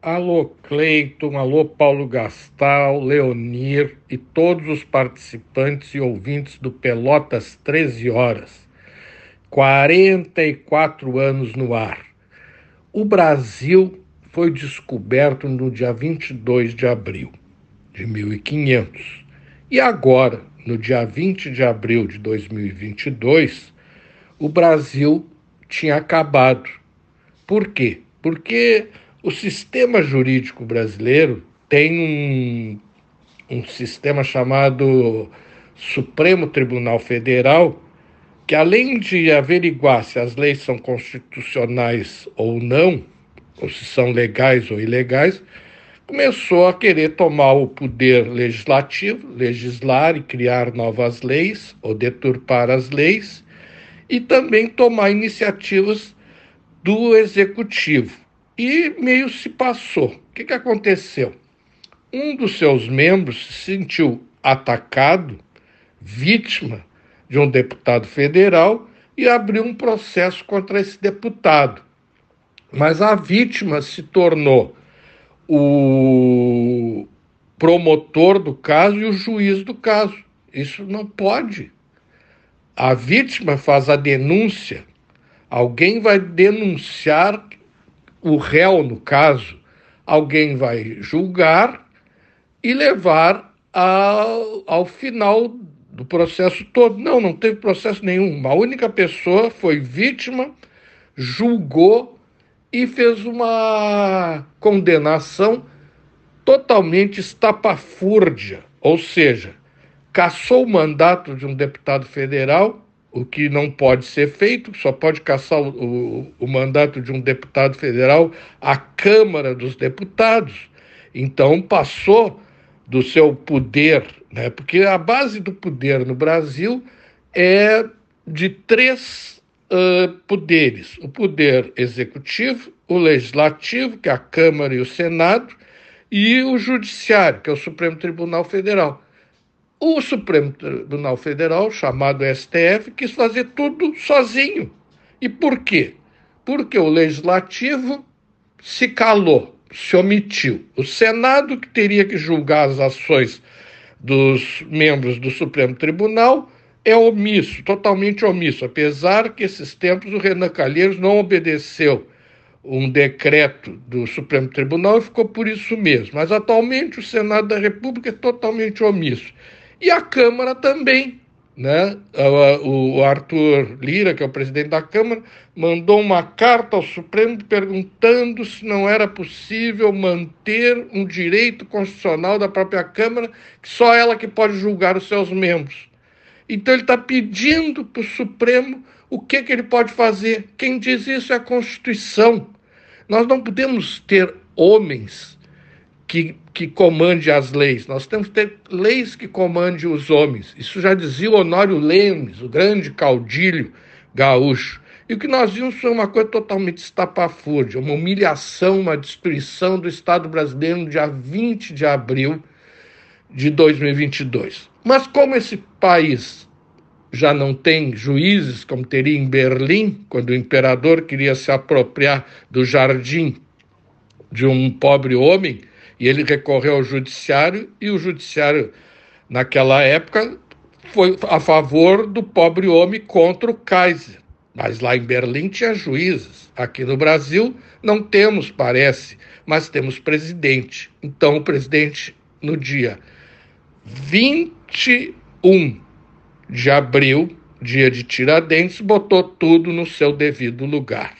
Alô Cleiton, alô Paulo Gastal, Leonir e todos os participantes e ouvintes do Pelotas 13 Horas. 44 anos no ar. O Brasil foi descoberto no dia 22 de abril de 1500. E agora, no dia 20 de abril de 2022, o Brasil tinha acabado. Por quê? Porque o sistema jurídico brasileiro tem um, um sistema chamado Supremo Tribunal Federal, que além de averiguar se as leis são constitucionais ou não, ou se são legais ou ilegais, começou a querer tomar o poder legislativo, legislar e criar novas leis ou deturpar as leis, e também tomar iniciativas do executivo. E meio se passou. O que, que aconteceu? Um dos seus membros se sentiu atacado, vítima de um deputado federal, e abriu um processo contra esse deputado. Mas a vítima se tornou o promotor do caso e o juiz do caso. Isso não pode. A vítima faz a denúncia, alguém vai denunciar o réu, no caso, alguém vai julgar e levar ao, ao final do processo todo. Não, não teve processo nenhum. Uma única pessoa foi vítima, julgou e fez uma condenação totalmente estapafúrdia, ou seja, cassou o mandato de um deputado federal o que não pode ser feito, só pode caçar o, o, o, mandato de um deputado federal a Câmara dos Deputados. Então passou do seu poder, né? porque a base do poder no Brasil é de três uh, poderes: o poder executivo, o legislativo, que é a Câmara e o Senado, e o judiciário, que é o Supremo Tribunal Federal. O Supremo Tribunal Federal, chamado STF, quis fazer tudo sozinho. E por quê? Porque o legislativo se calou, se omitiu. O Senado, que teria que julgar as ações dos membros do Supremo Tribunal, é omisso, totalmente omisso, apesar que esses tempos o Renan Calheiros não obedeceu um decreto do Supremo Tribunal e ficou por isso mesmo. Mas atualmente o Senado da República é totalmente omisso. E a Câmara também. Né? O Arthur Lira, que é o presidente da Câmara, mandou uma carta ao Supremo perguntando se não era possível manter um direito constitucional da própria Câmara, que só ela que pode julgar os seus membros. Então ele está pedindo para o Supremo o que, que ele pode fazer. Quem diz isso é a Constituição. Nós não podemos ter homens que, que comande as leis, nós temos que ter leis que comande os homens. Isso já dizia o Honório Lemes, o grande caudilho gaúcho. E o que nós vimos foi uma coisa totalmente estapafúrdia, uma humilhação, uma destruição do Estado brasileiro no dia 20 de abril de 2022. Mas como esse país já não tem juízes, como teria em Berlim, quando o imperador queria se apropriar do jardim de um pobre homem, e ele recorreu ao judiciário e o judiciário, naquela época, foi a favor do pobre homem contra o Kaiser. Mas lá em Berlim tinha juízes. Aqui no Brasil não temos, parece, mas temos presidente. Então o presidente, no dia 21 de abril, dia de Tiradentes, botou tudo no seu devido lugar.